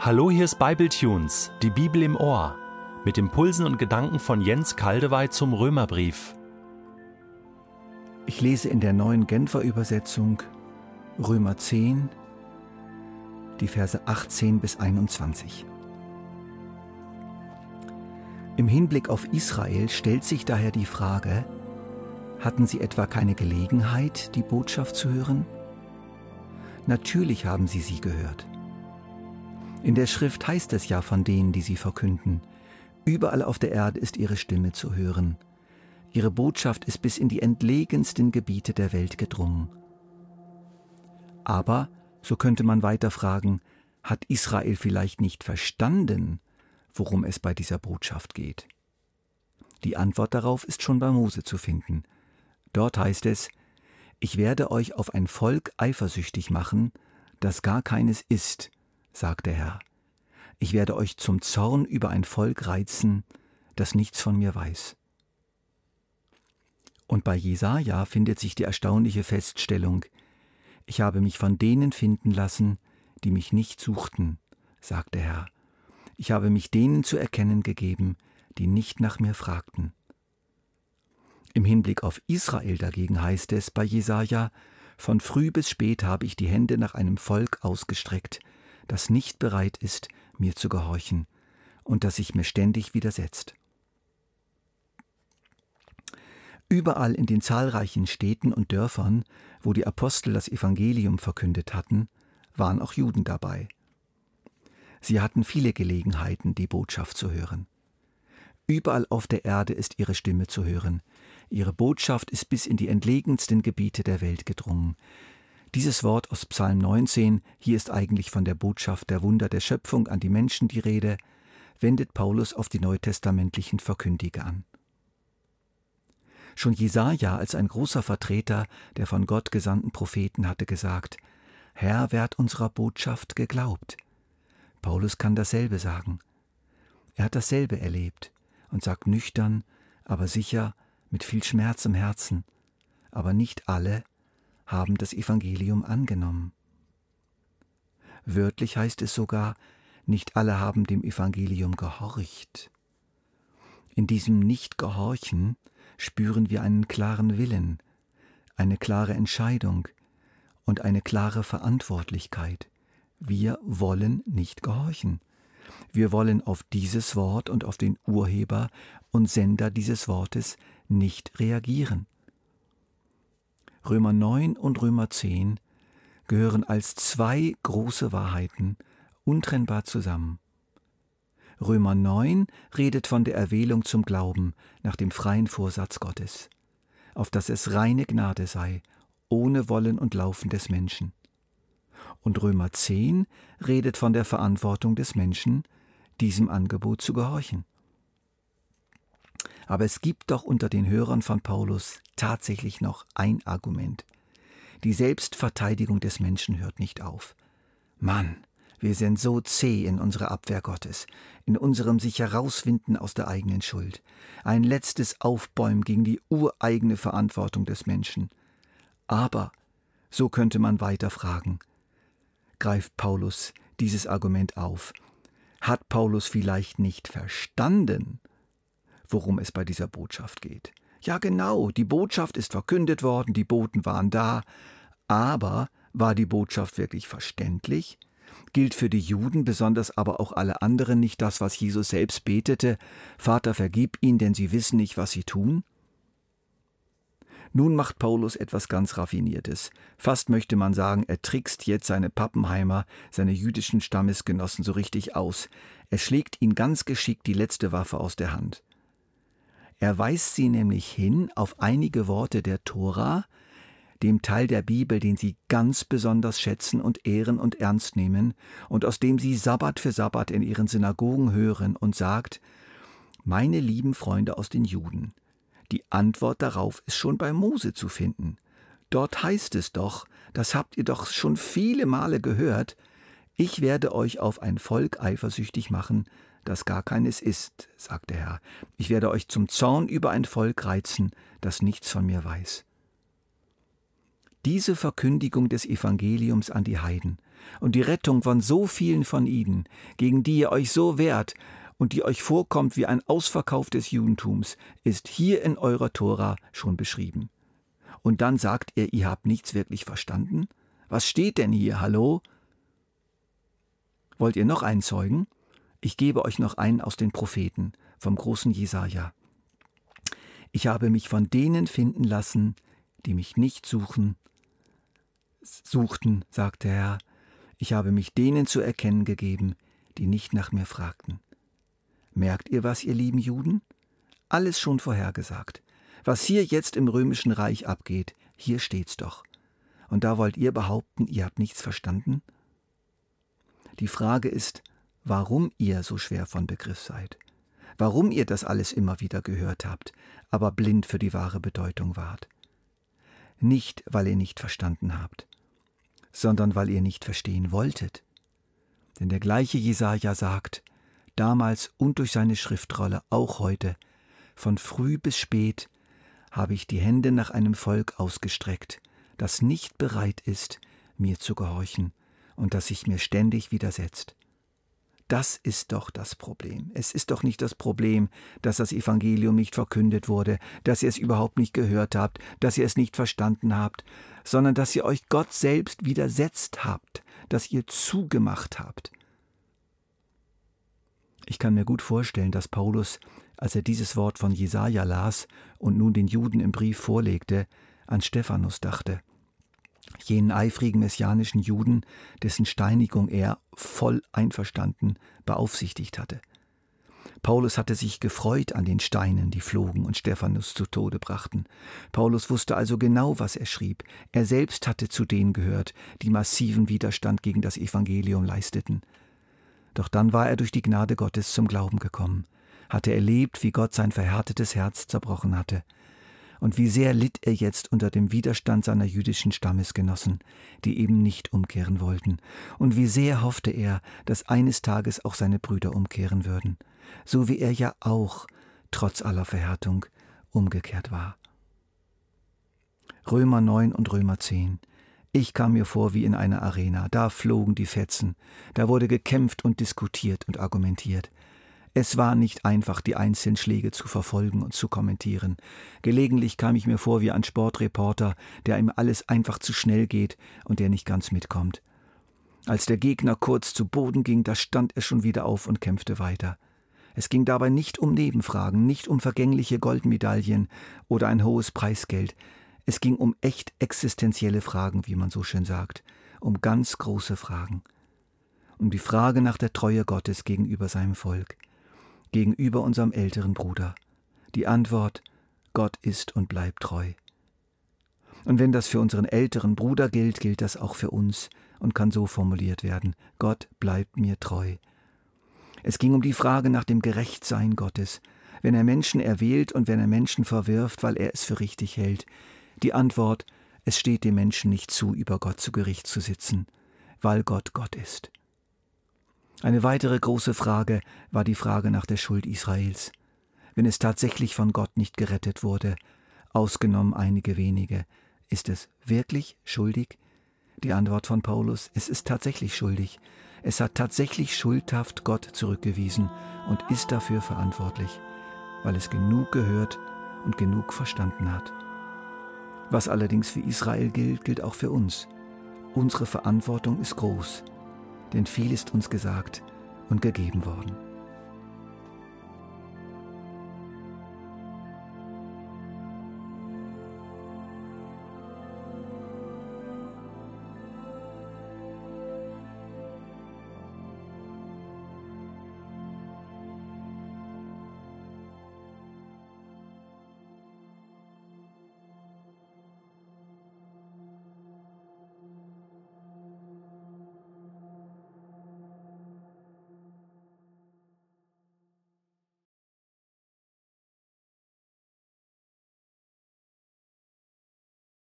Hallo, hier ist Bibletunes, die Bibel im Ohr, mit Impulsen und Gedanken von Jens Kaldewey zum Römerbrief. Ich lese in der neuen Genfer Übersetzung Römer 10, die Verse 18 bis 21. Im Hinblick auf Israel stellt sich daher die Frage, hatten sie etwa keine Gelegenheit, die Botschaft zu hören? Natürlich haben sie sie gehört. In der Schrift heißt es ja von denen, die sie verkünden, überall auf der Erde ist ihre Stimme zu hören. Ihre Botschaft ist bis in die entlegensten Gebiete der Welt gedrungen. Aber, so könnte man weiter fragen, hat Israel vielleicht nicht verstanden, worum es bei dieser Botschaft geht? Die Antwort darauf ist schon bei Mose zu finden. Dort heißt es, ich werde euch auf ein Volk eifersüchtig machen, das gar keines ist, sagt der Herr. Ich werde euch zum Zorn über ein Volk reizen, das nichts von mir weiß. Und bei Jesaja findet sich die erstaunliche Feststellung: Ich habe mich von denen finden lassen, die mich nicht suchten, sagt der Herr. Ich habe mich denen zu erkennen gegeben, die nicht nach mir fragten. Im Hinblick auf Israel dagegen heißt es bei Jesaja: Von früh bis spät habe ich die Hände nach einem Volk ausgestreckt, das nicht bereit ist, mir zu gehorchen und das sich mir ständig widersetzt. Überall in den zahlreichen Städten und Dörfern, wo die Apostel das Evangelium verkündet hatten, waren auch Juden dabei. Sie hatten viele Gelegenheiten, die Botschaft zu hören. Überall auf der Erde ist ihre Stimme zu hören. Ihre Botschaft ist bis in die entlegensten Gebiete der Welt gedrungen. Dieses Wort aus Psalm 19, hier ist eigentlich von der Botschaft der Wunder der Schöpfung an die Menschen die Rede, wendet Paulus auf die neutestamentlichen Verkündiger an. Schon Jesaja als ein großer Vertreter der von Gott gesandten Propheten hatte gesagt: Herr, wer hat unserer Botschaft geglaubt? Paulus kann dasselbe sagen. Er hat dasselbe erlebt und sagt nüchtern, aber sicher, mit viel Schmerz im Herzen. Aber nicht alle haben das Evangelium angenommen. Wörtlich heißt es sogar, nicht alle haben dem Evangelium gehorcht. In diesem Nicht-Gehorchen spüren wir einen klaren Willen, eine klare Entscheidung und eine klare Verantwortlichkeit. Wir wollen nicht gehorchen. Wir wollen auf dieses Wort und auf den Urheber und Sender dieses Wortes nicht reagieren. Römer 9 und Römer 10 gehören als zwei große Wahrheiten untrennbar zusammen. Römer 9 redet von der Erwählung zum Glauben nach dem freien Vorsatz Gottes, auf dass es reine Gnade sei, ohne Wollen und Laufen des Menschen. Und Römer 10 redet von der Verantwortung des Menschen, diesem Angebot zu gehorchen. Aber es gibt doch unter den Hörern von Paulus tatsächlich noch ein Argument. Die Selbstverteidigung des Menschen hört nicht auf. Mann, wir sind so zäh in unserer Abwehr Gottes, in unserem sich herauswinden aus der eigenen Schuld. Ein letztes Aufbäumen gegen die ureigene Verantwortung des Menschen. Aber, so könnte man weiter fragen, greift Paulus dieses Argument auf. Hat Paulus vielleicht nicht verstanden, worum es bei dieser Botschaft geht. Ja genau, die Botschaft ist verkündet worden, die Boten waren da, aber war die Botschaft wirklich verständlich? Gilt für die Juden, besonders aber auch alle anderen nicht das, was Jesus selbst betete, Vater, vergib ihnen, denn sie wissen nicht, was sie tun? Nun macht Paulus etwas ganz Raffiniertes. Fast möchte man sagen, er trickst jetzt seine Pappenheimer, seine jüdischen Stammesgenossen so richtig aus. Er schlägt ihnen ganz geschickt die letzte Waffe aus der Hand. Er weist sie nämlich hin auf einige Worte der Tora, dem Teil der Bibel, den sie ganz besonders schätzen und ehren und ernst nehmen und aus dem sie Sabbat für Sabbat in ihren Synagogen hören und sagt, meine lieben Freunde aus den Juden, die Antwort darauf ist schon bei Mose zu finden. Dort heißt es doch, das habt ihr doch schon viele Male gehört, ich werde euch auf ein Volk eifersüchtig machen, das gar keines ist, sagt der Herr. Ich werde euch zum Zorn über ein Volk reizen, das nichts von mir weiß. Diese Verkündigung des Evangeliums an die Heiden und die Rettung von so vielen von ihnen, gegen die ihr euch so wehrt und die euch vorkommt wie ein Ausverkauf des Judentums, ist hier in eurer Tora schon beschrieben. Und dann sagt ihr, ihr habt nichts wirklich verstanden? Was steht denn hier? Hallo? Wollt ihr noch einen Zeugen? Ich gebe euch noch einen aus den Propheten, vom großen Jesaja. Ich habe mich von denen finden lassen, die mich nicht suchen, suchten, sagt der Herr. Ich habe mich denen zu erkennen gegeben, die nicht nach mir fragten. Merkt ihr was, ihr lieben Juden? Alles schon vorhergesagt. Was hier jetzt im römischen Reich abgeht, hier steht's doch. Und da wollt ihr behaupten, ihr habt nichts verstanden? Die Frage ist, warum ihr so schwer von Begriff seid, warum ihr das alles immer wieder gehört habt, aber blind für die wahre Bedeutung wart. Nicht, weil ihr nicht verstanden habt, sondern weil ihr nicht verstehen wolltet. Denn der gleiche Jesaja sagt, damals und durch seine Schriftrolle auch heute, von früh bis spät habe ich die Hände nach einem Volk ausgestreckt, das nicht bereit ist, mir zu gehorchen und das sich mir ständig widersetzt. Das ist doch das Problem. Es ist doch nicht das Problem, dass das Evangelium nicht verkündet wurde, dass ihr es überhaupt nicht gehört habt, dass ihr es nicht verstanden habt, sondern dass ihr euch Gott selbst widersetzt habt, dass ihr zugemacht habt. Ich kann mir gut vorstellen, dass Paulus, als er dieses Wort von Jesaja las und nun den Juden im Brief vorlegte, an Stephanus dachte jenen eifrigen messianischen Juden, dessen Steinigung er voll einverstanden beaufsichtigt hatte. Paulus hatte sich gefreut an den Steinen, die flogen und Stephanus zu Tode brachten. Paulus wusste also genau, was er schrieb. Er selbst hatte zu denen gehört, die massiven Widerstand gegen das Evangelium leisteten. Doch dann war er durch die Gnade Gottes zum Glauben gekommen, hatte erlebt, wie Gott sein verhärtetes Herz zerbrochen hatte und wie sehr litt er jetzt unter dem Widerstand seiner jüdischen Stammesgenossen, die eben nicht umkehren wollten, und wie sehr hoffte er, dass eines Tages auch seine Brüder umkehren würden, so wie er ja auch, trotz aller Verhärtung, umgekehrt war. Römer 9 und Römer 10. Ich kam mir vor wie in einer Arena, da flogen die Fetzen, da wurde gekämpft und diskutiert und argumentiert. Es war nicht einfach, die einzelnen Schläge zu verfolgen und zu kommentieren. Gelegentlich kam ich mir vor wie ein Sportreporter, der ihm alles einfach zu schnell geht und der nicht ganz mitkommt. Als der Gegner kurz zu Boden ging, da stand er schon wieder auf und kämpfte weiter. Es ging dabei nicht um Nebenfragen, nicht um vergängliche Goldmedaillen oder ein hohes Preisgeld. Es ging um echt existenzielle Fragen, wie man so schön sagt, um ganz große Fragen. Um die Frage nach der Treue Gottes gegenüber seinem Volk gegenüber unserem älteren Bruder? Die Antwort, Gott ist und bleibt treu. Und wenn das für unseren älteren Bruder gilt, gilt das auch für uns und kann so formuliert werden, Gott bleibt mir treu. Es ging um die Frage nach dem Gerechtsein Gottes, wenn er Menschen erwählt und wenn er Menschen verwirft, weil er es für richtig hält. Die Antwort, es steht dem Menschen nicht zu, über Gott zu Gericht zu sitzen, weil Gott Gott ist. Eine weitere große Frage war die Frage nach der Schuld Israels. Wenn es tatsächlich von Gott nicht gerettet wurde, ausgenommen einige wenige, ist es wirklich schuldig? Die Antwort von Paulus, es ist tatsächlich schuldig. Es hat tatsächlich schuldhaft Gott zurückgewiesen und ist dafür verantwortlich, weil es genug gehört und genug verstanden hat. Was allerdings für Israel gilt, gilt auch für uns. Unsere Verantwortung ist groß denn viel ist uns gesagt und gegeben worden.